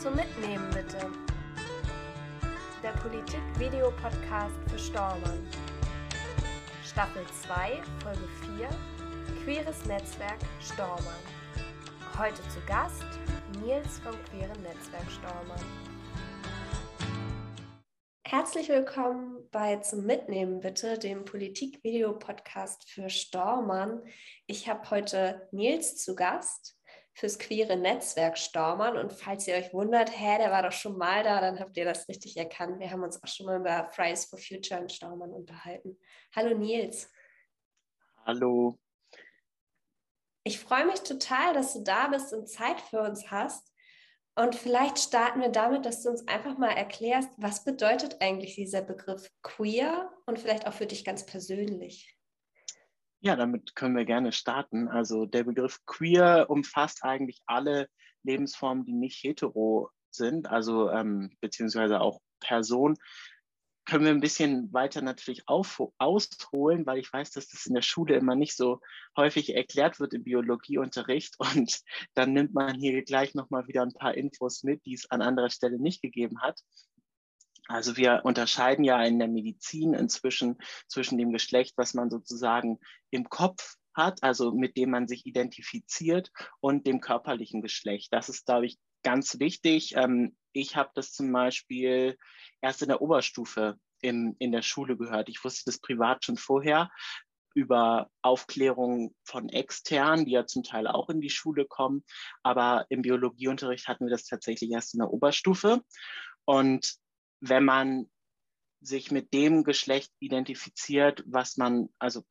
Zum Mitnehmen bitte. Der Politik-Video-Podcast für Stormann. Staffel 2, Folge 4. Queeres Netzwerk Stormann. Heute zu Gast Nils vom Queeren Netzwerk Stormann. Herzlich willkommen bei Zum Mitnehmen bitte, dem Politik-Video-Podcast für Stormann. Ich habe heute Nils zu Gast fürs queere Netzwerk Stormann. Und falls ihr euch wundert, hä, der war doch schon mal da, dann habt ihr das richtig erkannt. Wir haben uns auch schon mal über Fridays for Future in Stormann unterhalten. Hallo Nils. Hallo. Ich freue mich total, dass du da bist und Zeit für uns hast. Und vielleicht starten wir damit, dass du uns einfach mal erklärst, was bedeutet eigentlich dieser Begriff queer und vielleicht auch für dich ganz persönlich. Ja, damit können wir gerne starten. Also der Begriff queer umfasst eigentlich alle Lebensformen, die nicht hetero sind, also ähm, beziehungsweise auch Person. Können wir ein bisschen weiter natürlich auf, ausholen, weil ich weiß, dass das in der Schule immer nicht so häufig erklärt wird im Biologieunterricht. Und dann nimmt man hier gleich nochmal wieder ein paar Infos mit, die es an anderer Stelle nicht gegeben hat. Also wir unterscheiden ja in der Medizin inzwischen zwischen dem Geschlecht, was man sozusagen im Kopf hat, also mit dem man sich identifiziert, und dem körperlichen Geschlecht. Das ist, glaube ich, ganz wichtig. Ähm, ich habe das zum Beispiel erst in der Oberstufe in, in der Schule gehört. Ich wusste das privat schon vorher über Aufklärung von externen, die ja zum Teil auch in die Schule kommen. Aber im Biologieunterricht hatten wir das tatsächlich erst in der Oberstufe. Und wenn man sich mit dem Geschlecht identifiziert, was man, also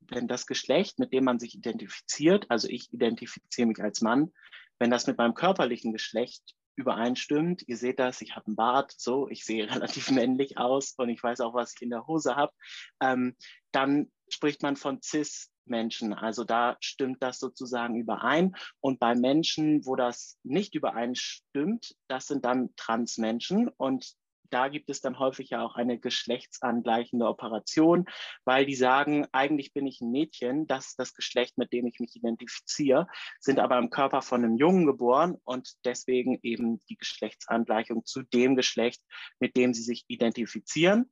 wenn das Geschlecht, mit dem man sich identifiziert, also ich identifiziere mich als Mann, wenn das mit meinem körperlichen Geschlecht übereinstimmt, ihr seht das, ich habe einen Bart, so, ich sehe relativ männlich aus und ich weiß auch, was ich in der Hose habe, ähm, dann spricht man von Cis-Menschen. Also da stimmt das sozusagen überein. Und bei Menschen, wo das nicht übereinstimmt, das sind dann Trans-Menschen. Und da gibt es dann häufig ja auch eine geschlechtsangleichende Operation, weil die sagen, eigentlich bin ich ein Mädchen, das ist das Geschlecht, mit dem ich mich identifiziere, sind aber im Körper von einem Jungen geboren und deswegen eben die Geschlechtsangleichung zu dem Geschlecht, mit dem sie sich identifizieren.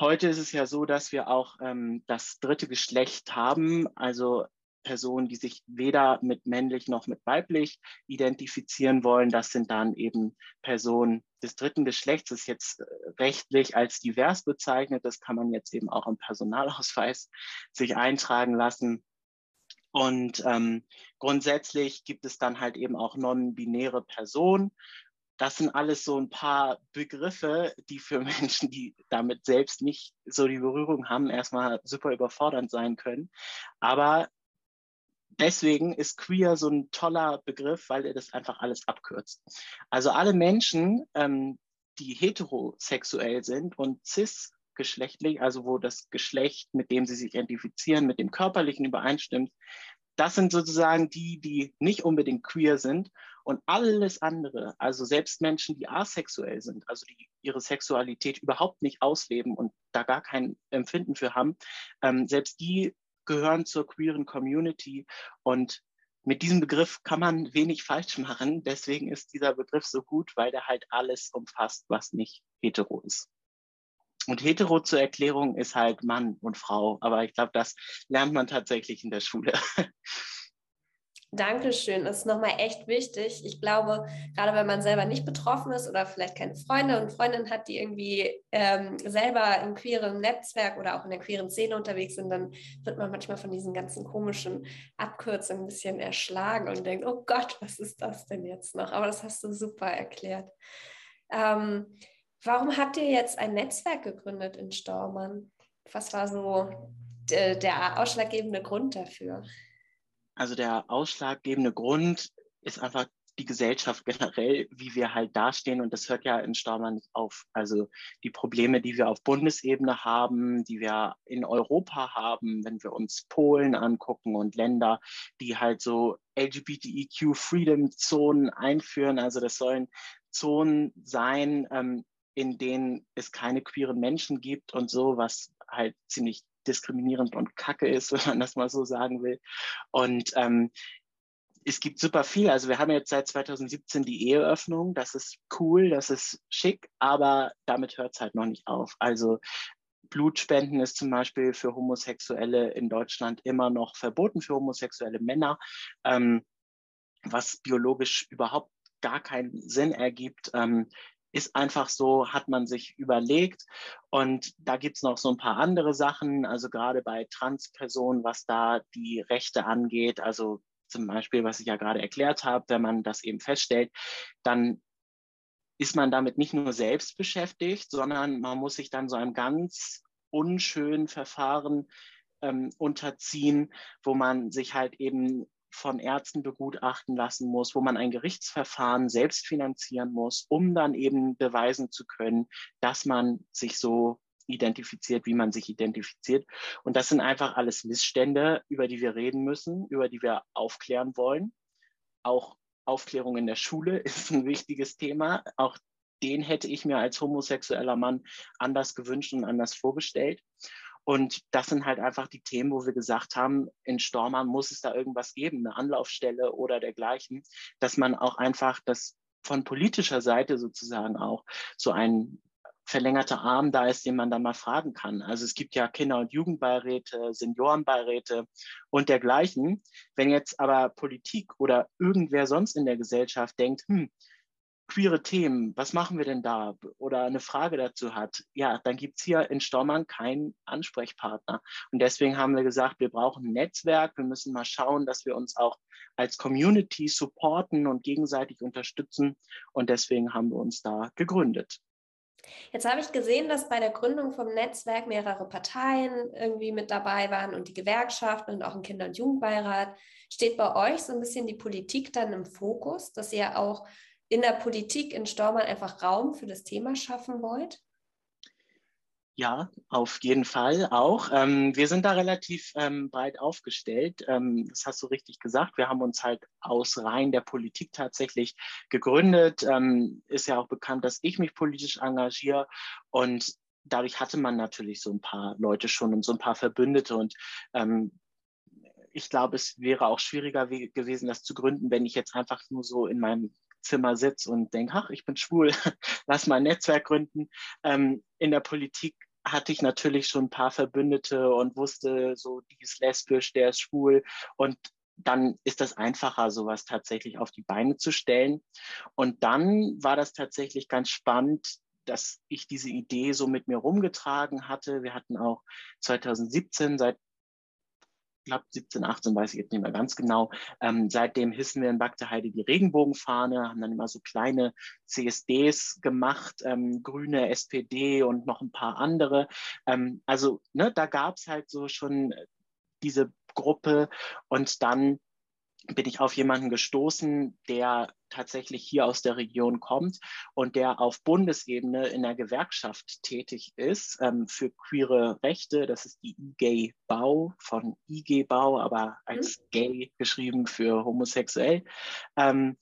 Heute ist es ja so, dass wir auch ähm, das dritte Geschlecht haben, also Personen, die sich weder mit männlich noch mit weiblich identifizieren wollen. Das sind dann eben Personen des dritten Geschlechts, das ist jetzt äh, rechtlich als divers bezeichnet. Das kann man jetzt eben auch im Personalausweis sich eintragen lassen. Und ähm, grundsätzlich gibt es dann halt eben auch non-binäre Personen. Das sind alles so ein paar Begriffe, die für Menschen, die damit selbst nicht so die Berührung haben, erstmal super überfordernd sein können. Aber deswegen ist queer so ein toller Begriff, weil er das einfach alles abkürzt. Also alle Menschen, ähm, die heterosexuell sind und cisgeschlechtlich, also wo das Geschlecht, mit dem sie sich identifizieren, mit dem körperlichen übereinstimmt, das sind sozusagen die, die nicht unbedingt queer sind. Und alles andere, also selbst Menschen, die asexuell sind, also die ihre Sexualität überhaupt nicht ausleben und da gar kein Empfinden für haben, ähm, selbst die gehören zur queeren Community und mit diesem Begriff kann man wenig falsch machen. Deswegen ist dieser Begriff so gut, weil er halt alles umfasst, was nicht hetero ist. Und hetero zur Erklärung ist halt Mann und Frau. Aber ich glaube, das lernt man tatsächlich in der Schule. Dankeschön, das ist nochmal echt wichtig. Ich glaube, gerade wenn man selber nicht betroffen ist oder vielleicht keine Freunde und Freundinnen hat, die irgendwie ähm, selber im queeren Netzwerk oder auch in der queeren Szene unterwegs sind, dann wird man manchmal von diesen ganzen komischen Abkürzungen ein bisschen erschlagen und denkt, oh Gott, was ist das denn jetzt noch? Aber das hast du super erklärt. Ähm, warum habt ihr jetzt ein Netzwerk gegründet in Stormann? Was war so der ausschlaggebende Grund dafür? Also der ausschlaggebende Grund ist einfach die Gesellschaft generell, wie wir halt dastehen. Und das hört ja in Staumann nicht auf. Also die Probleme, die wir auf Bundesebene haben, die wir in Europa haben, wenn wir uns Polen angucken und Länder, die halt so LGBTIQ-Freedom-Zonen einführen. Also das sollen Zonen sein, ähm, in denen es keine queeren Menschen gibt und so, was halt ziemlich diskriminierend und kacke ist, wenn man das mal so sagen will. Und ähm, es gibt super viel. Also wir haben jetzt seit 2017 die Eheöffnung. Das ist cool, das ist schick, aber damit hört es halt noch nicht auf. Also Blutspenden ist zum Beispiel für Homosexuelle in Deutschland immer noch verboten, für homosexuelle Männer, ähm, was biologisch überhaupt gar keinen Sinn ergibt. Ähm, ist einfach so, hat man sich überlegt. Und da gibt es noch so ein paar andere Sachen, also gerade bei Transpersonen, was da die Rechte angeht, also zum Beispiel, was ich ja gerade erklärt habe, wenn man das eben feststellt, dann ist man damit nicht nur selbst beschäftigt, sondern man muss sich dann so einem ganz unschönen Verfahren ähm, unterziehen, wo man sich halt eben von Ärzten begutachten lassen muss, wo man ein Gerichtsverfahren selbst finanzieren muss, um dann eben beweisen zu können, dass man sich so identifiziert, wie man sich identifiziert. Und das sind einfach alles Missstände, über die wir reden müssen, über die wir aufklären wollen. Auch Aufklärung in der Schule ist ein wichtiges Thema. Auch den hätte ich mir als homosexueller Mann anders gewünscht und anders vorgestellt. Und das sind halt einfach die Themen, wo wir gesagt haben, in Stormann muss es da irgendwas geben, eine Anlaufstelle oder dergleichen, dass man auch einfach das von politischer Seite sozusagen auch so ein verlängerter Arm da ist, den man dann mal fragen kann. Also es gibt ja Kinder- und Jugendbeiräte, Seniorenbeiräte und dergleichen. Wenn jetzt aber Politik oder irgendwer sonst in der Gesellschaft denkt, hm, queere Themen, was machen wir denn da? Oder eine Frage dazu hat, ja, dann gibt es hier in Stormann keinen Ansprechpartner. Und deswegen haben wir gesagt, wir brauchen ein Netzwerk, wir müssen mal schauen, dass wir uns auch als Community supporten und gegenseitig unterstützen. Und deswegen haben wir uns da gegründet. Jetzt habe ich gesehen, dass bei der Gründung vom Netzwerk mehrere Parteien irgendwie mit dabei waren und die Gewerkschaften und auch ein Kinder- und Jugendbeirat. Steht bei euch so ein bisschen die Politik dann im Fokus, dass ihr auch in der Politik in Stormann einfach Raum für das Thema schaffen wollt? Ja, auf jeden Fall auch. Ähm, wir sind da relativ ähm, breit aufgestellt. Ähm, das hast du richtig gesagt. Wir haben uns halt aus Reihen der Politik tatsächlich gegründet. Ähm, ist ja auch bekannt, dass ich mich politisch engagiere und dadurch hatte man natürlich so ein paar Leute schon und so ein paar Verbündete und ähm, ich glaube, es wäre auch schwieriger gewesen, das zu gründen, wenn ich jetzt einfach nur so in meinem Zimmer sitze und denke, ach, ich bin schwul, lass mal ein Netzwerk gründen. Ähm, in der Politik hatte ich natürlich schon ein paar Verbündete und wusste, so, die ist lesbisch, der ist schwul. Und dann ist das einfacher, sowas tatsächlich auf die Beine zu stellen. Und dann war das tatsächlich ganz spannend, dass ich diese Idee so mit mir rumgetragen hatte. Wir hatten auch 2017 seit glaube 17, 18, weiß ich jetzt nicht mehr ganz genau. Ähm, seitdem hissen wir in Bagdeheide die Regenbogenfahne, haben dann immer so kleine CSDs gemacht, ähm, grüne SPD und noch ein paar andere. Ähm, also ne, da gab es halt so schon diese Gruppe und dann bin ich auf jemanden gestoßen, der tatsächlich hier aus der Region kommt und der auf Bundesebene in der Gewerkschaft tätig ist ähm, für queere Rechte. Das ist die IG Bau von IG Bau, aber als mhm. gay geschrieben für homosexuell. Ähm,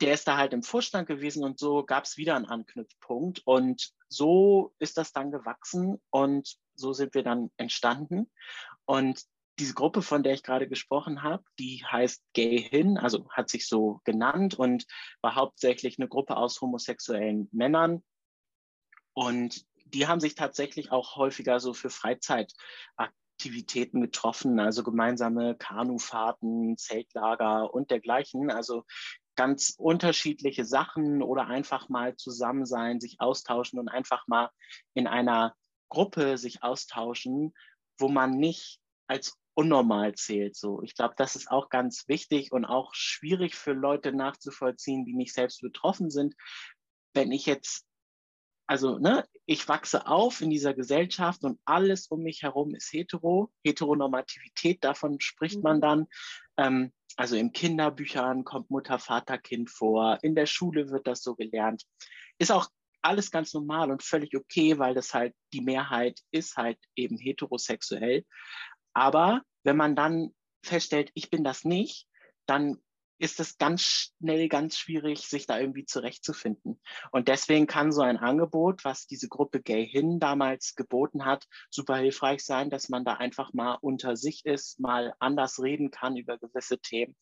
der ist da halt im Vorstand gewesen und so gab es wieder einen Anknüpfpunkt und so ist das dann gewachsen und so sind wir dann entstanden. Und diese Gruppe, von der ich gerade gesprochen habe, die heißt Gay Hin, also hat sich so genannt und war hauptsächlich eine Gruppe aus homosexuellen Männern. Und die haben sich tatsächlich auch häufiger so für Freizeitaktivitäten getroffen, also gemeinsame Kanufahrten, Zeltlager und dergleichen. Also ganz unterschiedliche Sachen oder einfach mal zusammen sein, sich austauschen und einfach mal in einer Gruppe sich austauschen, wo man nicht als unnormal zählt. So, ich glaube, das ist auch ganz wichtig und auch schwierig für Leute nachzuvollziehen, die nicht selbst betroffen sind. Wenn ich jetzt, also, ne, ich wachse auf in dieser Gesellschaft und alles um mich herum ist hetero, Heteronormativität, davon spricht man mhm. dann. Ähm, also in Kinderbüchern kommt Mutter, Vater, Kind vor, in der Schule wird das so gelernt. Ist auch alles ganz normal und völlig okay, weil das halt die Mehrheit ist halt eben heterosexuell. Aber wenn man dann feststellt, ich bin das nicht, dann ist es ganz schnell ganz schwierig, sich da irgendwie zurechtzufinden. Und deswegen kann so ein Angebot, was diese Gruppe Gay Hin damals geboten hat, super hilfreich sein, dass man da einfach mal unter sich ist, mal anders reden kann über gewisse Themen.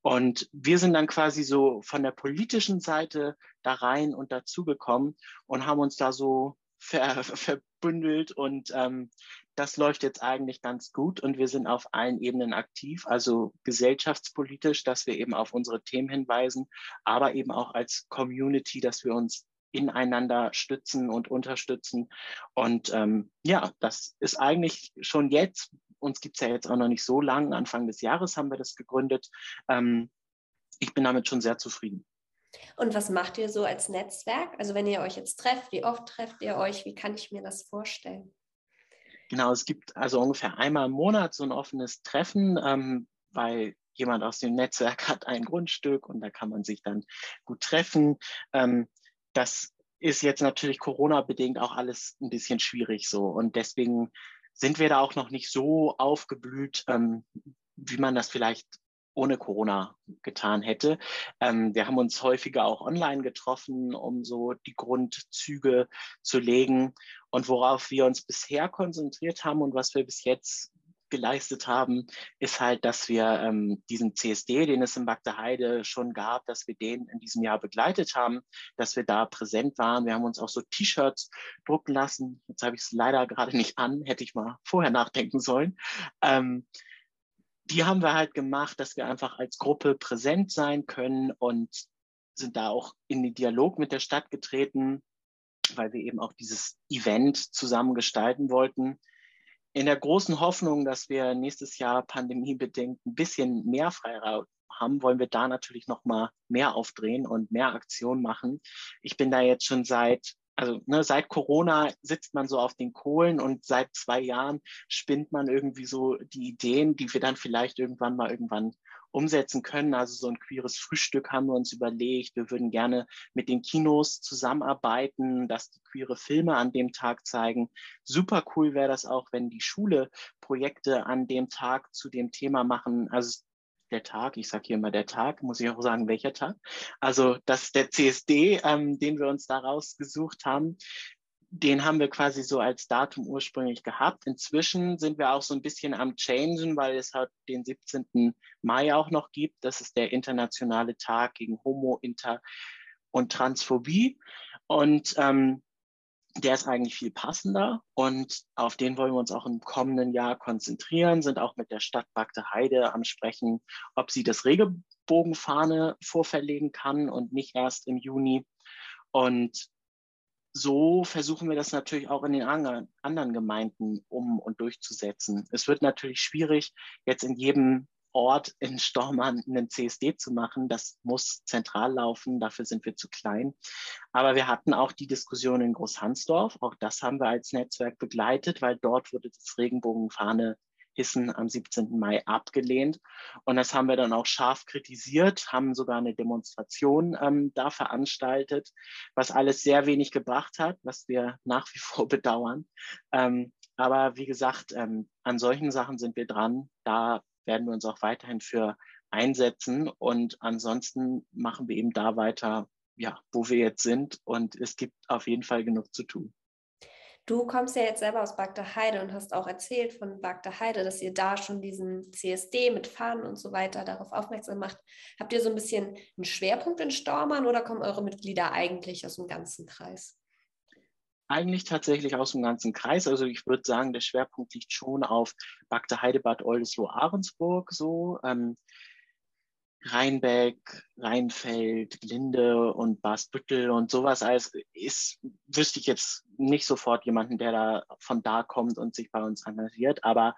Und wir sind dann quasi so von der politischen Seite da rein und dazugekommen und haben uns da so ver, verbündelt und ähm, das läuft jetzt eigentlich ganz gut und wir sind auf allen Ebenen aktiv, also gesellschaftspolitisch, dass wir eben auf unsere Themen hinweisen, aber eben auch als Community, dass wir uns ineinander stützen und unterstützen. Und ähm, ja, das ist eigentlich schon jetzt, uns gibt es ja jetzt auch noch nicht so lang, Anfang des Jahres haben wir das gegründet. Ähm, ich bin damit schon sehr zufrieden. Und was macht ihr so als Netzwerk? Also wenn ihr euch jetzt trefft, wie oft trefft ihr euch? Wie kann ich mir das vorstellen? Genau, es gibt also ungefähr einmal im Monat so ein offenes Treffen, ähm, weil jemand aus dem Netzwerk hat ein Grundstück und da kann man sich dann gut treffen. Ähm, das ist jetzt natürlich Corona-bedingt auch alles ein bisschen schwierig so. Und deswegen sind wir da auch noch nicht so aufgeblüht, ähm, wie man das vielleicht ohne Corona getan hätte. Ähm, wir haben uns häufiger auch online getroffen, um so die Grundzüge zu legen. Und worauf wir uns bisher konzentriert haben und was wir bis jetzt geleistet haben, ist halt, dass wir ähm, diesen CSD, den es in Bagde Heide schon gab, dass wir den in diesem Jahr begleitet haben, dass wir da präsent waren. Wir haben uns auch so T-Shirts drucken lassen. Jetzt habe ich es leider gerade nicht an, hätte ich mal vorher nachdenken sollen. Ähm, die haben wir halt gemacht, dass wir einfach als Gruppe präsent sein können und sind da auch in den Dialog mit der Stadt getreten, weil wir eben auch dieses Event zusammen gestalten wollten in der großen Hoffnung, dass wir nächstes Jahr pandemiebedingt ein bisschen mehr Freiraum haben, wollen wir da natürlich noch mal mehr aufdrehen und mehr Aktionen machen. Ich bin da jetzt schon seit also ne, seit Corona sitzt man so auf den Kohlen und seit zwei Jahren spinnt man irgendwie so die Ideen, die wir dann vielleicht irgendwann mal irgendwann umsetzen können. Also so ein queeres Frühstück haben wir uns überlegt. Wir würden gerne mit den Kinos zusammenarbeiten, dass die queere Filme an dem Tag zeigen. Super cool wäre das auch, wenn die Schule Projekte an dem Tag zu dem Thema machen. Also der Tag, ich sage hier immer der Tag, muss ich auch sagen, welcher Tag. Also das ist der CSD, ähm, den wir uns da rausgesucht haben den haben wir quasi so als Datum ursprünglich gehabt. Inzwischen sind wir auch so ein bisschen am Changen, weil es halt den 17. Mai auch noch gibt. Das ist der internationale Tag gegen Homo, Inter und Transphobie. Und ähm, der ist eigentlich viel passender und auf den wollen wir uns auch im kommenden Jahr konzentrieren, sind auch mit der Stadt Bagde Heide am Sprechen, ob sie das Regenbogenfahne vorverlegen kann und nicht erst im Juni. Und so versuchen wir das natürlich auch in den anderen Gemeinden um und durchzusetzen. Es wird natürlich schwierig, jetzt in jedem Ort in Stormann einen CSD zu machen. Das muss zentral laufen, dafür sind wir zu klein. Aber wir hatten auch die Diskussion in Großhansdorf. Auch das haben wir als Netzwerk begleitet, weil dort wurde das Regenbogenfahne Hissen am 17. Mai abgelehnt. Und das haben wir dann auch scharf kritisiert, haben sogar eine Demonstration ähm, da veranstaltet, was alles sehr wenig gebracht hat, was wir nach wie vor bedauern. Ähm, aber wie gesagt, ähm, an solchen Sachen sind wir dran. Da werden wir uns auch weiterhin für einsetzen. Und ansonsten machen wir eben da weiter, ja, wo wir jetzt sind. Und es gibt auf jeden Fall genug zu tun. Du kommst ja jetzt selber aus Bagda Heide und hast auch erzählt von Bagda Heide, dass ihr da schon diesen CSD mit Fahnen und so weiter darauf aufmerksam macht. Habt ihr so ein bisschen einen Schwerpunkt in Stormann oder kommen eure Mitglieder eigentlich aus dem ganzen Kreis? Eigentlich tatsächlich aus dem ganzen Kreis. Also ich würde sagen, der Schwerpunkt liegt schon auf Bagda Heide, Bad Oldesloe, Ahrensburg so. Ähm, Rheinbeck, Rheinfeld, Linde und Basbüttel und sowas als ist, wüsste ich jetzt nicht sofort jemanden, der da von da kommt und sich bei uns engagiert, aber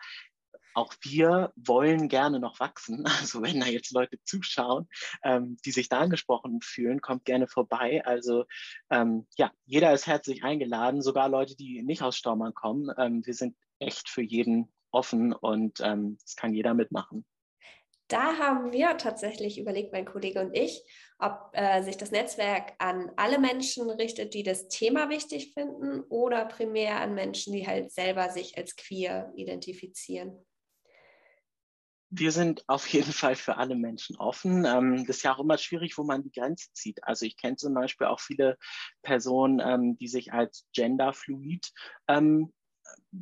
auch wir wollen gerne noch wachsen. Also wenn da jetzt Leute zuschauen, ähm, die sich da angesprochen fühlen, kommt gerne vorbei. Also ähm, ja, jeder ist herzlich eingeladen, sogar Leute, die nicht aus Stormann kommen. Ähm, wir sind echt für jeden offen und ähm, es kann jeder mitmachen. Da haben wir tatsächlich überlegt, mein Kollege und ich, ob äh, sich das Netzwerk an alle Menschen richtet, die das Thema wichtig finden oder primär an Menschen, die halt selber sich als queer identifizieren. Wir sind auf jeden Fall für alle Menschen offen. Ähm, das ist ja auch immer schwierig, wo man die Grenze zieht. Also ich kenne zum Beispiel auch viele Personen, ähm, die sich als genderfluid ähm,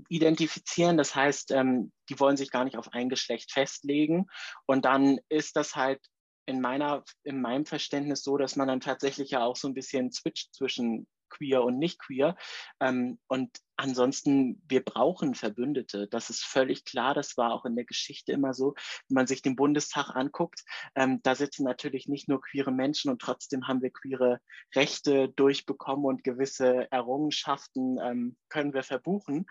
identifizieren. Das heißt, ähm, die wollen sich gar nicht auf ein Geschlecht festlegen. Und dann ist das halt in meiner, in meinem Verständnis so, dass man dann tatsächlich ja auch so ein bisschen switcht zwischen queer und nicht queer. Ähm, und ansonsten, wir brauchen Verbündete. Das ist völlig klar. Das war auch in der Geschichte immer so. Wenn man sich den Bundestag anguckt, ähm, da sitzen natürlich nicht nur queere Menschen und trotzdem haben wir queere Rechte durchbekommen und gewisse Errungenschaften ähm, können wir verbuchen.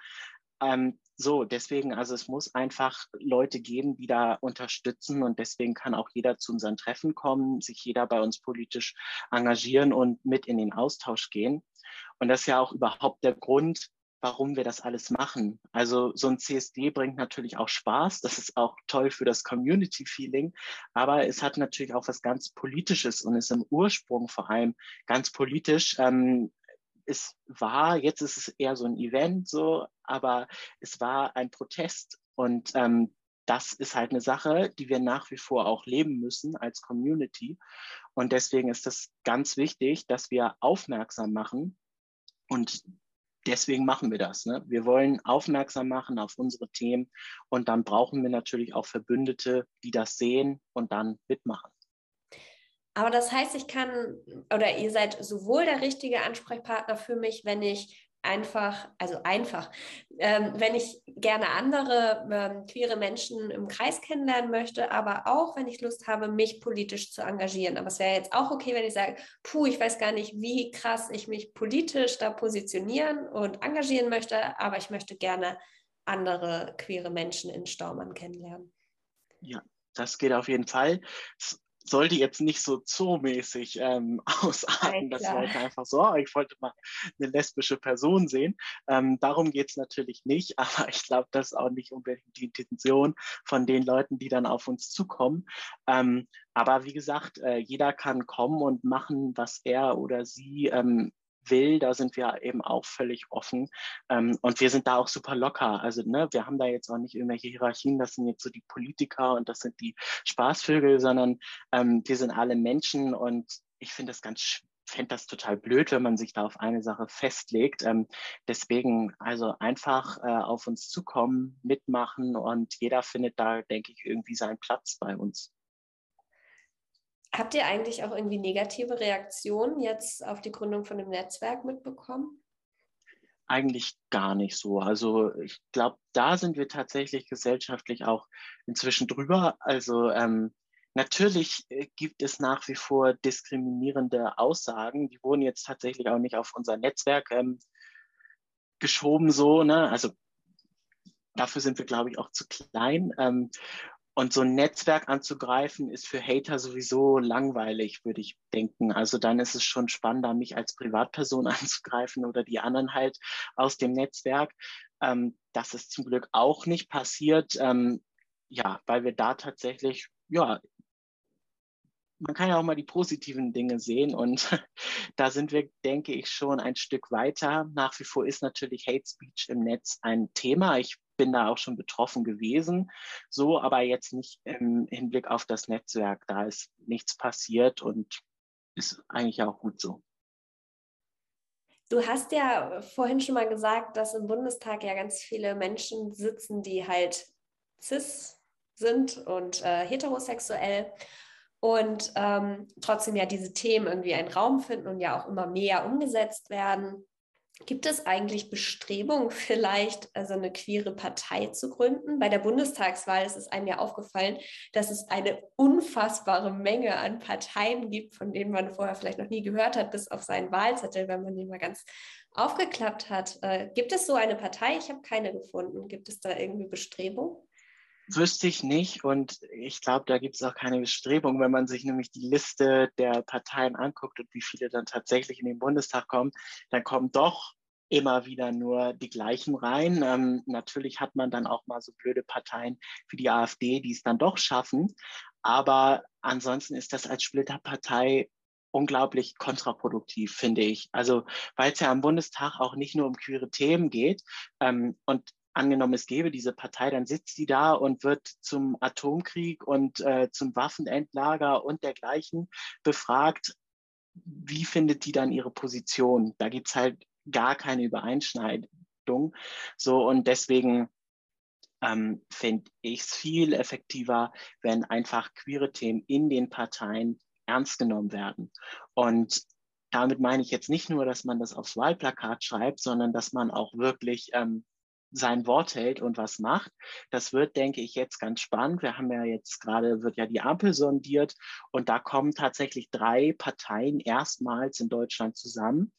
Ähm, so, deswegen, also es muss einfach Leute geben, die da unterstützen und deswegen kann auch jeder zu unseren Treffen kommen, sich jeder bei uns politisch engagieren und mit in den Austausch gehen. Und das ist ja auch überhaupt der Grund, warum wir das alles machen. Also so ein CSD bringt natürlich auch Spaß, das ist auch toll für das Community-Feeling, aber es hat natürlich auch was ganz Politisches und ist im Ursprung vor allem ganz politisch. Ähm, es war, jetzt ist es eher so ein Event, so, aber es war ein Protest und ähm, das ist halt eine Sache, die wir nach wie vor auch leben müssen als Community. Und deswegen ist es ganz wichtig, dass wir aufmerksam machen. Und deswegen machen wir das. Ne? Wir wollen aufmerksam machen auf unsere Themen. Und dann brauchen wir natürlich auch Verbündete, die das sehen und dann mitmachen. Aber das heißt, ich kann oder ihr seid sowohl der richtige Ansprechpartner für mich, wenn ich einfach, also einfach, ähm, wenn ich gerne andere ähm, queere Menschen im Kreis kennenlernen möchte, aber auch, wenn ich Lust habe, mich politisch zu engagieren. Aber es wäre jetzt auch okay, wenn ich sage, puh, ich weiß gar nicht, wie krass ich mich politisch da positionieren und engagieren möchte, aber ich möchte gerne andere queere Menschen in Staumann kennenlernen. Ja, das geht auf jeden Fall sollte jetzt nicht so zoomäßig ähm, ausarten, dass Leute einfach so, oh, ich wollte mal eine lesbische Person sehen. Ähm, darum geht es natürlich nicht, aber ich glaube, das ist auch nicht unbedingt die Intention von den Leuten, die dann auf uns zukommen. Ähm, aber wie gesagt, äh, jeder kann kommen und machen, was er oder sie ähm, will, da sind wir eben auch völlig offen. Ähm, und wir sind da auch super locker. Also ne, wir haben da jetzt auch nicht irgendwelche Hierarchien, das sind jetzt so die Politiker und das sind die Spaßvögel, sondern ähm, wir sind alle Menschen und ich finde das ganz fände das total blöd, wenn man sich da auf eine Sache festlegt. Ähm, deswegen also einfach äh, auf uns zukommen, mitmachen und jeder findet da, denke ich, irgendwie seinen Platz bei uns. Habt ihr eigentlich auch irgendwie negative Reaktionen jetzt auf die Gründung von dem Netzwerk mitbekommen? Eigentlich gar nicht so. Also ich glaube, da sind wir tatsächlich gesellschaftlich auch inzwischen drüber. Also ähm, natürlich äh, gibt es nach wie vor diskriminierende Aussagen. Die wurden jetzt tatsächlich auch nicht auf unser Netzwerk ähm, geschoben, so, ne? Also dafür sind wir, glaube ich, auch zu klein. Ähm, und so ein Netzwerk anzugreifen, ist für Hater sowieso langweilig, würde ich denken. Also dann ist es schon spannender, mich als Privatperson anzugreifen oder die anderen halt aus dem Netzwerk. Ähm, das ist zum Glück auch nicht passiert. Ähm, ja, weil wir da tatsächlich, ja, man kann ja auch mal die positiven Dinge sehen und da sind wir, denke ich, schon ein Stück weiter. Nach wie vor ist natürlich Hate Speech im Netz ein Thema. Ich bin da auch schon betroffen gewesen, so, aber jetzt nicht im Hinblick auf das Netzwerk. Da ist nichts passiert und ist eigentlich auch gut so. Du hast ja vorhin schon mal gesagt, dass im Bundestag ja ganz viele Menschen sitzen, die halt cis sind und äh, heterosexuell und ähm, trotzdem ja diese Themen irgendwie einen Raum finden und ja auch immer mehr umgesetzt werden. Gibt es eigentlich Bestrebungen, vielleicht also eine queere Partei zu gründen? Bei der Bundestagswahl ist es einem ja aufgefallen, dass es eine unfassbare Menge an Parteien gibt, von denen man vorher vielleicht noch nie gehört hat, bis auf seinen Wahlzettel, wenn man den mal ganz aufgeklappt hat. Äh, gibt es so eine Partei? Ich habe keine gefunden. Gibt es da irgendwie Bestrebungen? Wüsste ich nicht und ich glaube, da gibt es auch keine Bestrebung, wenn man sich nämlich die Liste der Parteien anguckt und wie viele dann tatsächlich in den Bundestag kommen, dann kommen doch immer wieder nur die gleichen rein. Ähm, natürlich hat man dann auch mal so blöde Parteien wie die AfD, die es dann doch schaffen. Aber ansonsten ist das als Splitterpartei unglaublich kontraproduktiv, finde ich. Also weil es ja am Bundestag auch nicht nur um queere Themen geht ähm, und angenommen, es gäbe diese Partei, dann sitzt die da und wird zum Atomkrieg und äh, zum Waffenendlager und dergleichen befragt. Wie findet die dann ihre Position? Da gibt es halt gar keine Übereinschneidung. So und deswegen ähm, fände ich es viel effektiver, wenn einfach queere Themen in den Parteien ernst genommen werden. Und damit meine ich jetzt nicht nur, dass man das aufs Wahlplakat schreibt, sondern dass man auch wirklich ähm, sein Wort hält und was macht. Das wird, denke ich, jetzt ganz spannend. Wir haben ja jetzt gerade, wird ja die Ampel sondiert und da kommen tatsächlich drei Parteien erstmals in Deutschland zusammen,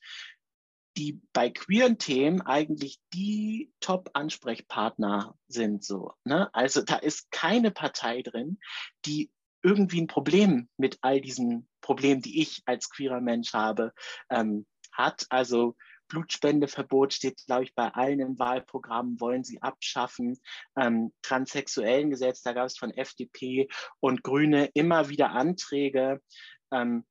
die bei queeren Themen eigentlich die Top-Ansprechpartner sind. So, ne? Also da ist keine Partei drin, die irgendwie ein Problem mit all diesen Problemen, die ich als queerer Mensch habe, ähm, hat. Also Blutspendeverbot steht, glaube ich, bei allen im Wahlprogramm, wollen sie abschaffen. Ähm, transsexuellen Gesetz, da gab es von FDP und Grüne immer wieder Anträge. Ähm,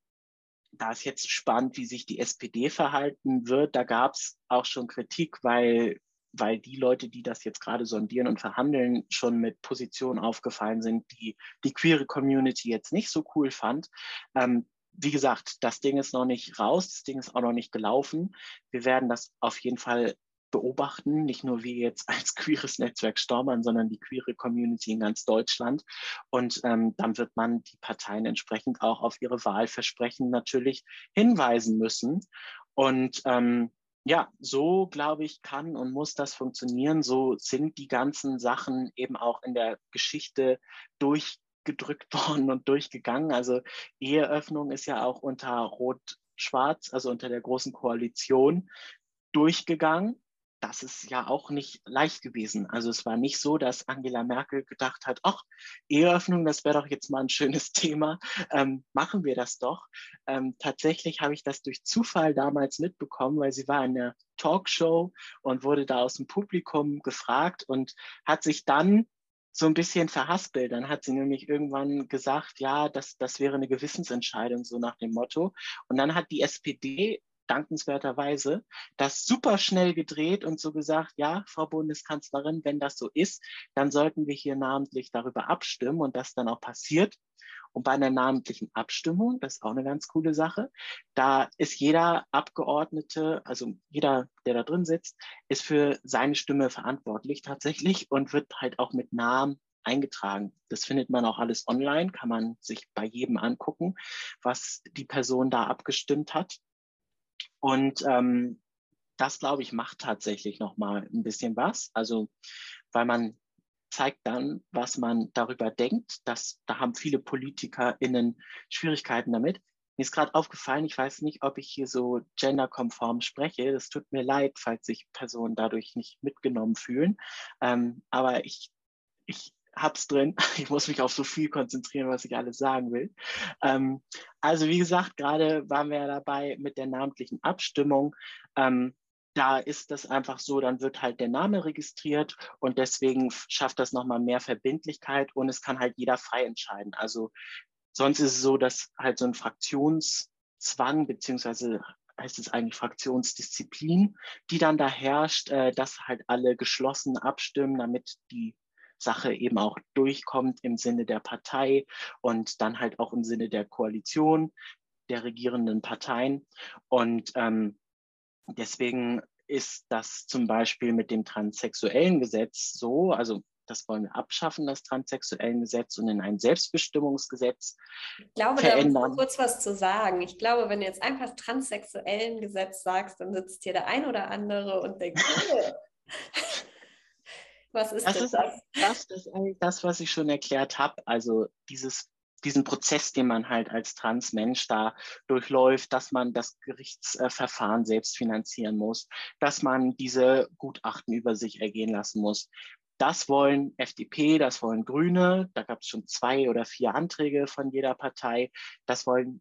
da ist jetzt spannend, wie sich die SPD verhalten wird. Da gab es auch schon Kritik, weil weil die Leute, die das jetzt gerade sondieren und verhandeln, schon mit Positionen aufgefallen sind, die die queere Community jetzt nicht so cool fand. Ähm, wie gesagt, das Ding ist noch nicht raus, das Ding ist auch noch nicht gelaufen. Wir werden das auf jeden Fall beobachten, nicht nur wir jetzt als queeres Netzwerk Stormann, sondern die queere Community in ganz Deutschland. Und ähm, dann wird man die Parteien entsprechend auch auf ihre Wahlversprechen natürlich hinweisen müssen. Und ähm, ja, so glaube ich, kann und muss das funktionieren. So sind die ganzen Sachen eben auch in der Geschichte durchgedrückt worden und durchgegangen. Also Eheöffnung ist ja auch unter Rot-Schwarz, also unter der Großen Koalition durchgegangen das ist ja auch nicht leicht gewesen. Also es war nicht so, dass Angela Merkel gedacht hat, ach, Eheöffnung, das wäre doch jetzt mal ein schönes Thema, ähm, machen wir das doch. Ähm, tatsächlich habe ich das durch Zufall damals mitbekommen, weil sie war in der Talkshow und wurde da aus dem Publikum gefragt und hat sich dann so ein bisschen verhaspelt. Dann hat sie nämlich irgendwann gesagt, ja, das, das wäre eine Gewissensentscheidung, so nach dem Motto. Und dann hat die SPD dankenswerterweise das super schnell gedreht und so gesagt, ja, Frau Bundeskanzlerin, wenn das so ist, dann sollten wir hier namentlich darüber abstimmen und das dann auch passiert. Und bei einer namentlichen Abstimmung, das ist auch eine ganz coole Sache, da ist jeder Abgeordnete, also jeder, der da drin sitzt, ist für seine Stimme verantwortlich tatsächlich und wird halt auch mit Namen eingetragen. Das findet man auch alles online, kann man sich bei jedem angucken, was die Person da abgestimmt hat. Und ähm, das, glaube ich, macht tatsächlich nochmal ein bisschen was. Also, weil man zeigt dann, was man darüber denkt. Das, da haben viele PolitikerInnen Schwierigkeiten damit. Mir ist gerade aufgefallen, ich weiß nicht, ob ich hier so genderkonform spreche. Das tut mir leid, falls sich Personen dadurch nicht mitgenommen fühlen. Ähm, aber ich, ich hab's drin. Ich muss mich auf so viel konzentrieren, was ich alles sagen will. Ähm, also wie gesagt, gerade waren wir ja dabei mit der namentlichen Abstimmung. Ähm, da ist das einfach so, dann wird halt der Name registriert und deswegen schafft das nochmal mehr Verbindlichkeit und es kann halt jeder frei entscheiden. Also sonst ist es so, dass halt so ein Fraktionszwang beziehungsweise heißt es eigentlich Fraktionsdisziplin, die dann da herrscht, äh, dass halt alle geschlossen abstimmen, damit die Sache eben auch durchkommt im Sinne der Partei und dann halt auch im Sinne der Koalition der regierenden Parteien. Und ähm, deswegen ist das zum Beispiel mit dem transsexuellen Gesetz so, also das wollen wir abschaffen, das transsexuellen Gesetz und in ein Selbstbestimmungsgesetz Ich glaube, verändern. da muss kurz was zu sagen. Ich glaube, wenn du jetzt einfach transsexuellen Gesetz sagst, dann sitzt hier der ein oder andere und denkt, oh, was ist das? Ist das? das ist eigentlich das, was ich schon erklärt habe. Also dieses diesen Prozess, den man halt als Transmensch da durchläuft, dass man das Gerichtsverfahren selbst finanzieren muss, dass man diese Gutachten über sich ergehen lassen muss. Das wollen FDP, das wollen Grüne, da gab es schon zwei oder vier Anträge von jeder Partei. Das wollen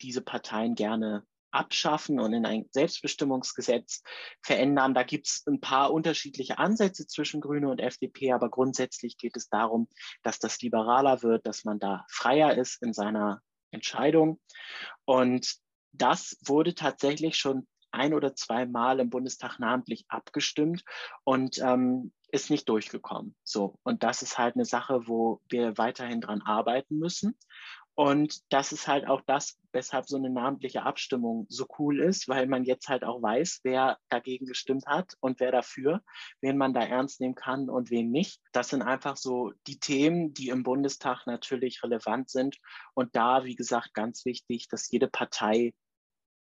diese Parteien gerne abschaffen und in ein Selbstbestimmungsgesetz verändern. Da gibt es ein paar unterschiedliche Ansätze zwischen Grüne und FDP, aber grundsätzlich geht es darum, dass das liberaler wird, dass man da freier ist in seiner Entscheidung. Und das wurde tatsächlich schon ein oder zwei Mal im Bundestag namentlich abgestimmt und ähm, ist nicht durchgekommen. So. Und das ist halt eine Sache, wo wir weiterhin dran arbeiten müssen. Und das ist halt auch das, weshalb so eine namentliche Abstimmung so cool ist, weil man jetzt halt auch weiß, wer dagegen gestimmt hat und wer dafür, wen man da ernst nehmen kann und wen nicht. Das sind einfach so die Themen, die im Bundestag natürlich relevant sind. Und da, wie gesagt, ganz wichtig, dass jede Partei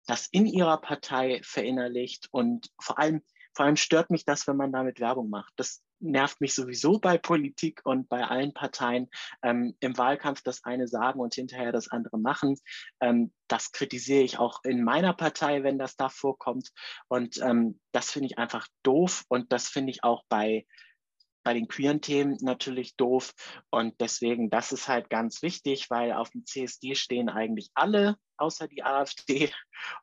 das in ihrer Partei verinnerlicht und vor allem vor allem stört mich das, wenn man damit Werbung macht. Das nervt mich sowieso bei Politik und bei allen Parteien. Ähm, Im Wahlkampf das eine sagen und hinterher das andere machen. Ähm, das kritisiere ich auch in meiner Partei, wenn das da vorkommt. Und ähm, das finde ich einfach doof. Und das finde ich auch bei bei den queeren Themen natürlich doof. Und deswegen, das ist halt ganz wichtig, weil auf dem CSD stehen eigentlich alle, außer die AfD.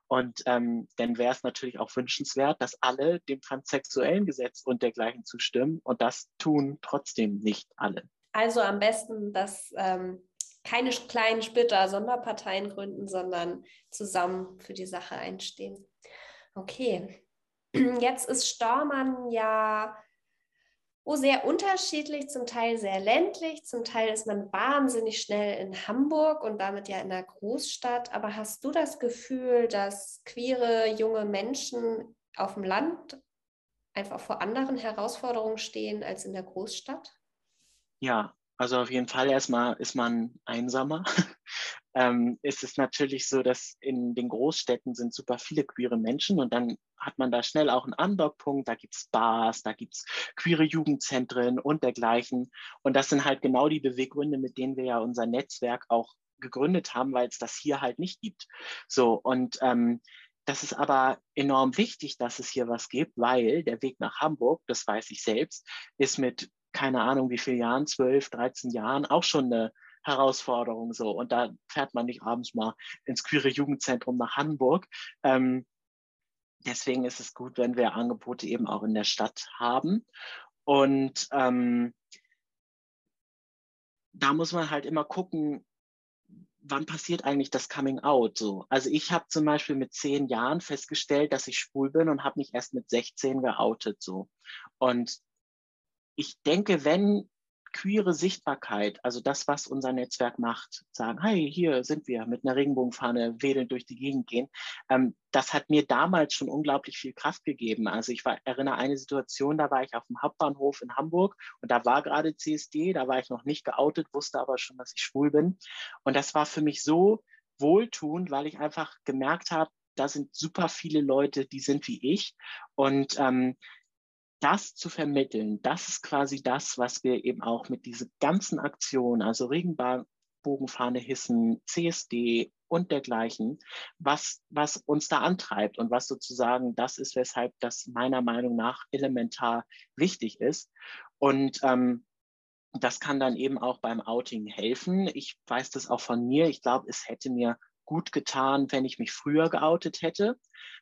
Und ähm, dann wäre es natürlich auch wünschenswert, dass alle dem transsexuellen Gesetz und dergleichen zustimmen. Und das tun trotzdem nicht alle. Also am besten, dass ähm, keine kleinen Splitter Sonderparteien gründen, sondern zusammen für die Sache einstehen. Okay. Jetzt ist Stormann ja Oh, sehr unterschiedlich, zum Teil sehr ländlich, zum Teil ist man wahnsinnig schnell in Hamburg und damit ja in der Großstadt. Aber hast du das Gefühl, dass queere junge Menschen auf dem Land einfach vor anderen Herausforderungen stehen als in der Großstadt? Ja, also auf jeden Fall erstmal ist man einsamer. Ähm, ist es natürlich so, dass in den Großstädten sind super viele queere Menschen und dann hat man da schnell auch einen Andockpunkt. Da gibt es Bars, da gibt es queere Jugendzentren und dergleichen. Und das sind halt genau die Beweggründe, mit denen wir ja unser Netzwerk auch gegründet haben, weil es das hier halt nicht gibt. So und ähm, das ist aber enorm wichtig, dass es hier was gibt, weil der Weg nach Hamburg, das weiß ich selbst, ist mit keine Ahnung wie viele Jahren, 12, 13 Jahren, auch schon eine Herausforderung so. Und da fährt man nicht abends mal ins queere Jugendzentrum nach Hamburg. Ähm, deswegen ist es gut, wenn wir Angebote eben auch in der Stadt haben. Und ähm, da muss man halt immer gucken, wann passiert eigentlich das Coming Out so? Also ich habe zum Beispiel mit zehn Jahren festgestellt, dass ich schwul bin und habe mich erst mit 16 geoutet so. Und ich denke, wenn queere Sichtbarkeit, also das, was unser Netzwerk macht, sagen, hey, hier sind wir mit einer Regenbogenfahne wedelnd durch die Gegend gehen, ähm, das hat mir damals schon unglaublich viel Kraft gegeben. Also ich war, erinnere eine Situation, da war ich auf dem Hauptbahnhof in Hamburg und da war gerade CSD, da war ich noch nicht geoutet, wusste aber schon, dass ich schwul bin. Und das war für mich so wohltuend, weil ich einfach gemerkt habe, da sind super viele Leute, die sind wie ich. Und ähm, das zu vermitteln, das ist quasi das, was wir eben auch mit diesen ganzen Aktionen, also Regenbogenfahne hissen, CSD und dergleichen, was, was uns da antreibt und was sozusagen das ist, weshalb das meiner Meinung nach elementar wichtig ist. Und ähm, das kann dann eben auch beim Outing helfen. Ich weiß das auch von mir. Ich glaube, es hätte mir gut getan, wenn ich mich früher geoutet hätte,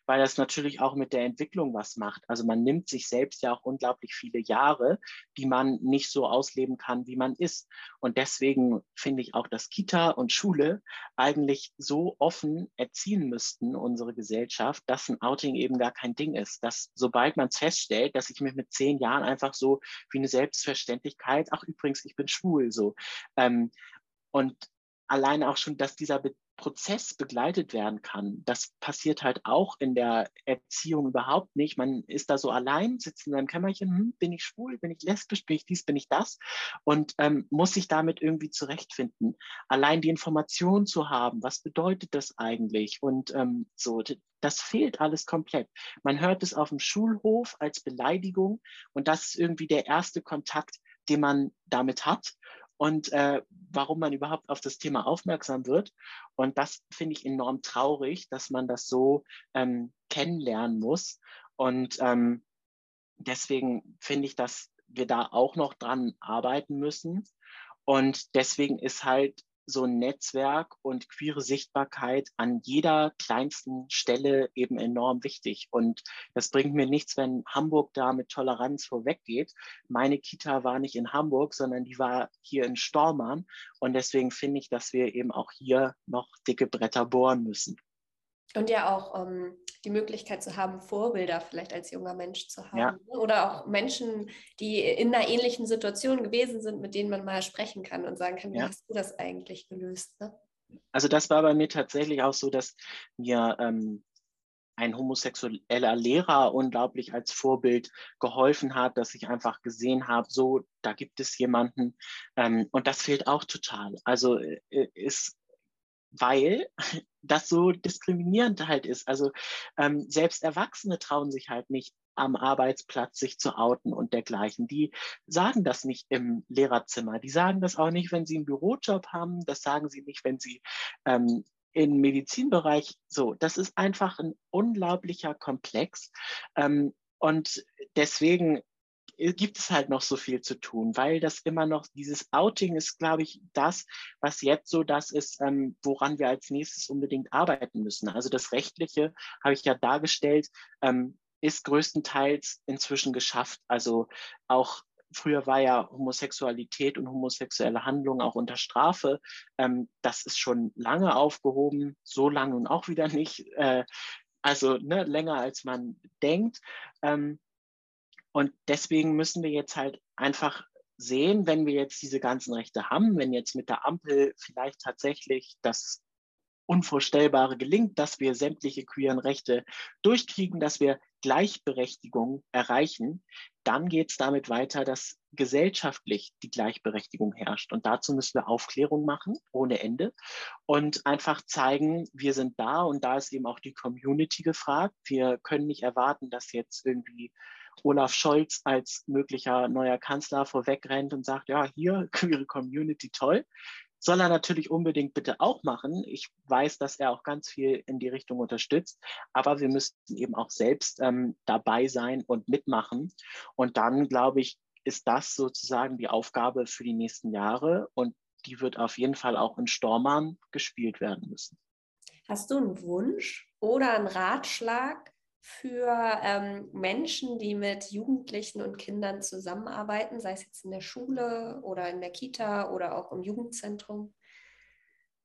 weil das natürlich auch mit der Entwicklung was macht. Also man nimmt sich selbst ja auch unglaublich viele Jahre, die man nicht so ausleben kann, wie man ist. Und deswegen finde ich auch, dass Kita und Schule eigentlich so offen erziehen müssten, unsere Gesellschaft, dass ein Outing eben gar kein Ding ist. Dass sobald man es feststellt, dass ich mich mit zehn Jahren einfach so wie eine Selbstverständlichkeit, ach übrigens, ich bin schwul, so. Ähm, und allein auch schon, dass dieser Be Prozess begleitet werden kann. Das passiert halt auch in der Erziehung überhaupt nicht. Man ist da so allein, sitzt in seinem Kämmerchen, hm, bin ich schwul, bin ich lesbisch, bin ich dies, bin ich das und ähm, muss sich damit irgendwie zurechtfinden. Allein die Information zu haben, was bedeutet das eigentlich und ähm, so, das fehlt alles komplett. Man hört es auf dem Schulhof als Beleidigung und das ist irgendwie der erste Kontakt, den man damit hat und äh, warum man überhaupt auf das Thema aufmerksam wird. Und das finde ich enorm traurig, dass man das so ähm, kennenlernen muss. Und ähm, deswegen finde ich, dass wir da auch noch dran arbeiten müssen. Und deswegen ist halt so ein Netzwerk und queere Sichtbarkeit an jeder kleinsten Stelle eben enorm wichtig. Und das bringt mir nichts, wenn Hamburg da mit Toleranz vorweggeht. Meine Kita war nicht in Hamburg, sondern die war hier in Stormann. Und deswegen finde ich, dass wir eben auch hier noch dicke Bretter bohren müssen. Und ja auch ähm, die Möglichkeit zu haben, Vorbilder vielleicht als junger Mensch zu haben. Ja. Ne? Oder auch Menschen, die in einer ähnlichen Situation gewesen sind, mit denen man mal sprechen kann und sagen kann, wie ja. hast du das eigentlich gelöst? Ne? Also das war bei mir tatsächlich auch so, dass mir ähm, ein homosexueller Lehrer unglaublich als Vorbild geholfen hat, dass ich einfach gesehen habe, so, da gibt es jemanden. Ähm, und das fehlt auch total. Also äh, ist, weil das so diskriminierend halt ist. Also ähm, selbst Erwachsene trauen sich halt nicht am Arbeitsplatz sich zu outen und dergleichen. Die sagen das nicht im Lehrerzimmer. Die sagen das auch nicht, wenn sie einen Bürojob haben. Das sagen sie nicht, wenn sie ähm, im Medizinbereich so. Das ist einfach ein unglaublicher Komplex. Ähm, und deswegen gibt es halt noch so viel zu tun, weil das immer noch, dieses Outing ist, glaube ich, das, was jetzt so das ist, ähm, woran wir als nächstes unbedingt arbeiten müssen. Also das Rechtliche habe ich ja dargestellt, ähm, ist größtenteils inzwischen geschafft. Also auch früher war ja Homosexualität und homosexuelle Handlungen auch unter Strafe. Ähm, das ist schon lange aufgehoben, so lange und auch wieder nicht. Äh, also ne, länger als man denkt. Ähm, und deswegen müssen wir jetzt halt einfach sehen, wenn wir jetzt diese ganzen Rechte haben, wenn jetzt mit der Ampel vielleicht tatsächlich das Unvorstellbare gelingt, dass wir sämtliche queeren Rechte durchkriegen, dass wir Gleichberechtigung erreichen, dann geht es damit weiter, dass gesellschaftlich die Gleichberechtigung herrscht. Und dazu müssen wir Aufklärung machen, ohne Ende, und einfach zeigen, wir sind da und da ist eben auch die Community gefragt. Wir können nicht erwarten, dass jetzt irgendwie Olaf Scholz als möglicher neuer Kanzler vorwegrennt und sagt, ja, hier, queere Community, toll. Soll er natürlich unbedingt bitte auch machen. Ich weiß, dass er auch ganz viel in die Richtung unterstützt, aber wir müssen eben auch selbst ähm, dabei sein und mitmachen. Und dann, glaube ich, ist das sozusagen die Aufgabe für die nächsten Jahre und die wird auf jeden Fall auch in Stormann gespielt werden müssen. Hast du einen Wunsch oder einen Ratschlag für ähm, Menschen, die mit Jugendlichen und Kindern zusammenarbeiten, sei es jetzt in der Schule oder in der Kita oder auch im Jugendzentrum?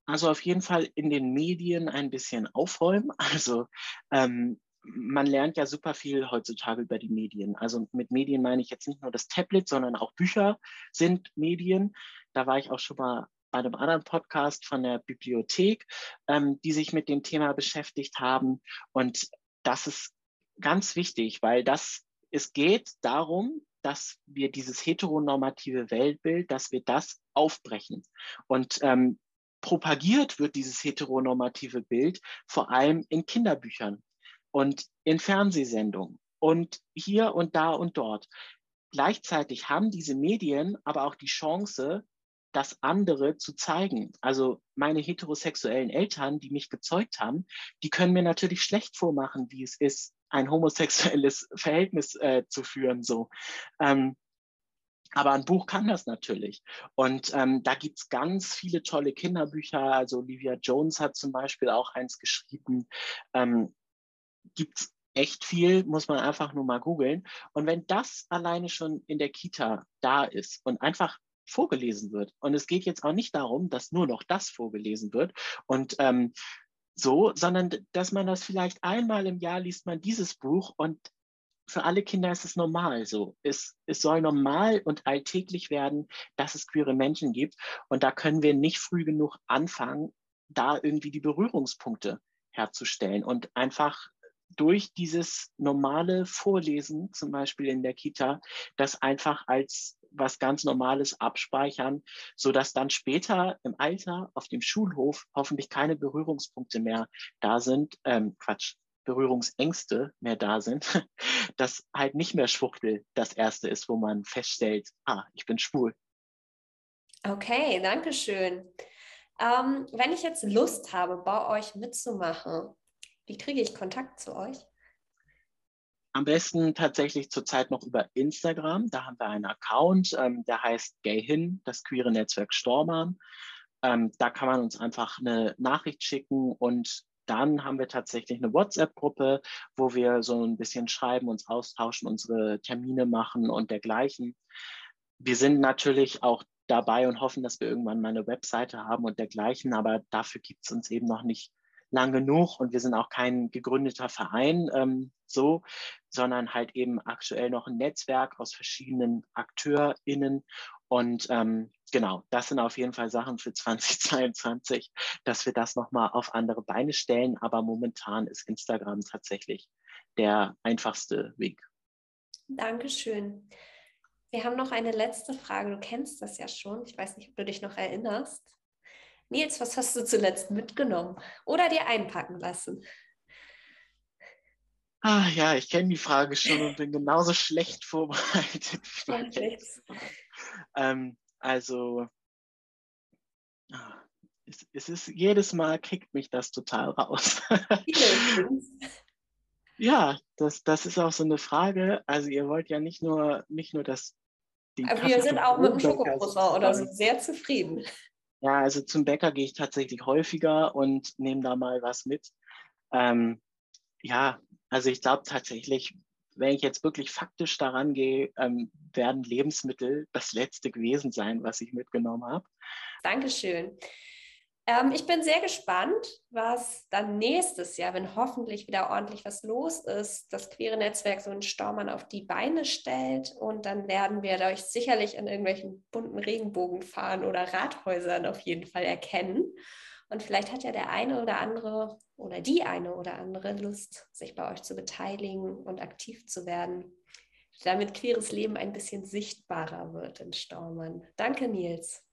Also auf jeden Fall in den Medien ein bisschen aufräumen. Also ähm, man lernt ja super viel heutzutage über die Medien. Also mit Medien meine ich jetzt nicht nur das Tablet, sondern auch Bücher sind Medien. Da war ich auch schon mal bei einem anderen Podcast von der Bibliothek, ähm, die sich mit dem Thema beschäftigt haben. Und das ist ganz wichtig, weil das, es geht darum, dass wir dieses heteronormative Weltbild, dass wir das aufbrechen. Und ähm, propagiert wird dieses heteronormative Bild vor allem in Kinderbüchern und in Fernsehsendungen und hier und da und dort. Gleichzeitig haben diese Medien aber auch die Chance, das andere zu zeigen. Also meine heterosexuellen Eltern, die mich gezeugt haben, die können mir natürlich schlecht vormachen, wie es ist, ein homosexuelles Verhältnis äh, zu führen. So. Ähm, aber ein Buch kann das natürlich. Und ähm, da gibt es ganz viele tolle Kinderbücher. Also Olivia Jones hat zum Beispiel auch eins geschrieben. Ähm, gibt es echt viel, muss man einfach nur mal googeln. Und wenn das alleine schon in der Kita da ist und einfach vorgelesen wird. Und es geht jetzt auch nicht darum, dass nur noch das vorgelesen wird und ähm, so, sondern dass man das vielleicht einmal im Jahr liest man dieses Buch und für alle Kinder ist es normal so. Es, es soll normal und alltäglich werden, dass es queere Menschen gibt. Und da können wir nicht früh genug anfangen, da irgendwie die Berührungspunkte herzustellen und einfach durch dieses normale Vorlesen, zum Beispiel in der Kita, das einfach als was ganz Normales abspeichern, so dass dann später im Alter auf dem Schulhof hoffentlich keine Berührungspunkte mehr da sind, ähm, Quatsch, Berührungsängste mehr da sind, dass halt nicht mehr Schwuchtel das erste ist, wo man feststellt, ah, ich bin schwul. Okay, danke schön. Ähm, wenn ich jetzt Lust habe, bei euch mitzumachen, wie kriege ich Kontakt zu euch? Am besten tatsächlich zurzeit noch über Instagram. Da haben wir einen Account, ähm, der heißt Gayhin, das queere Netzwerk Stormann. Ähm, da kann man uns einfach eine Nachricht schicken und dann haben wir tatsächlich eine WhatsApp-Gruppe, wo wir so ein bisschen schreiben, uns austauschen, unsere Termine machen und dergleichen. Wir sind natürlich auch dabei und hoffen, dass wir irgendwann mal eine Webseite haben und dergleichen, aber dafür gibt es uns eben noch nicht lang genug und wir sind auch kein gegründeter Verein ähm, so, sondern halt eben aktuell noch ein Netzwerk aus verschiedenen AkteurInnen Und ähm, genau, das sind auf jeden Fall Sachen für 2022, dass wir das nochmal auf andere Beine stellen. Aber momentan ist Instagram tatsächlich der einfachste Weg. Dankeschön. Wir haben noch eine letzte Frage. Du kennst das ja schon. Ich weiß nicht, ob du dich noch erinnerst. Nils, was hast du zuletzt mitgenommen oder dir einpacken lassen? Ah, ja, ich kenne die Frage schon und bin genauso schlecht vorbereitet. ähm, also, ah, es, es, ist jedes Mal kickt mich das total raus. ja, das, das ist auch so eine Frage. Also ihr wollt ja nicht nur nicht nur das. Aber wir sind auch mit dem Schokocroissant oder so sehr zufrieden. Ja, also zum Bäcker gehe ich tatsächlich häufiger und nehme da mal was mit. Ähm, ja, also ich glaube tatsächlich, wenn ich jetzt wirklich faktisch daran gehe, ähm, werden Lebensmittel das letzte gewesen sein, was ich mitgenommen habe. Dankeschön. Ähm, ich bin sehr gespannt, was dann nächstes Jahr, wenn hoffentlich wieder ordentlich was los ist, das queere Netzwerk so einen Staumann auf die Beine stellt. Und dann werden wir euch sicherlich in irgendwelchen bunten Regenbogen fahren oder Rathäusern auf jeden Fall erkennen. Und vielleicht hat ja der eine oder andere oder die eine oder andere Lust, sich bei euch zu beteiligen und aktiv zu werden, damit queeres Leben ein bisschen sichtbarer wird in Staumann. Danke, Nils.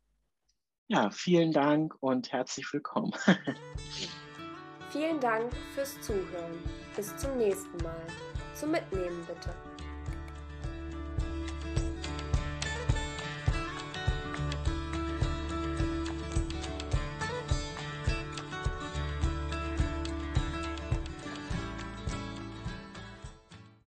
Ja, vielen Dank und herzlich willkommen. vielen Dank fürs Zuhören. Bis zum nächsten Mal. Zum Mitnehmen bitte.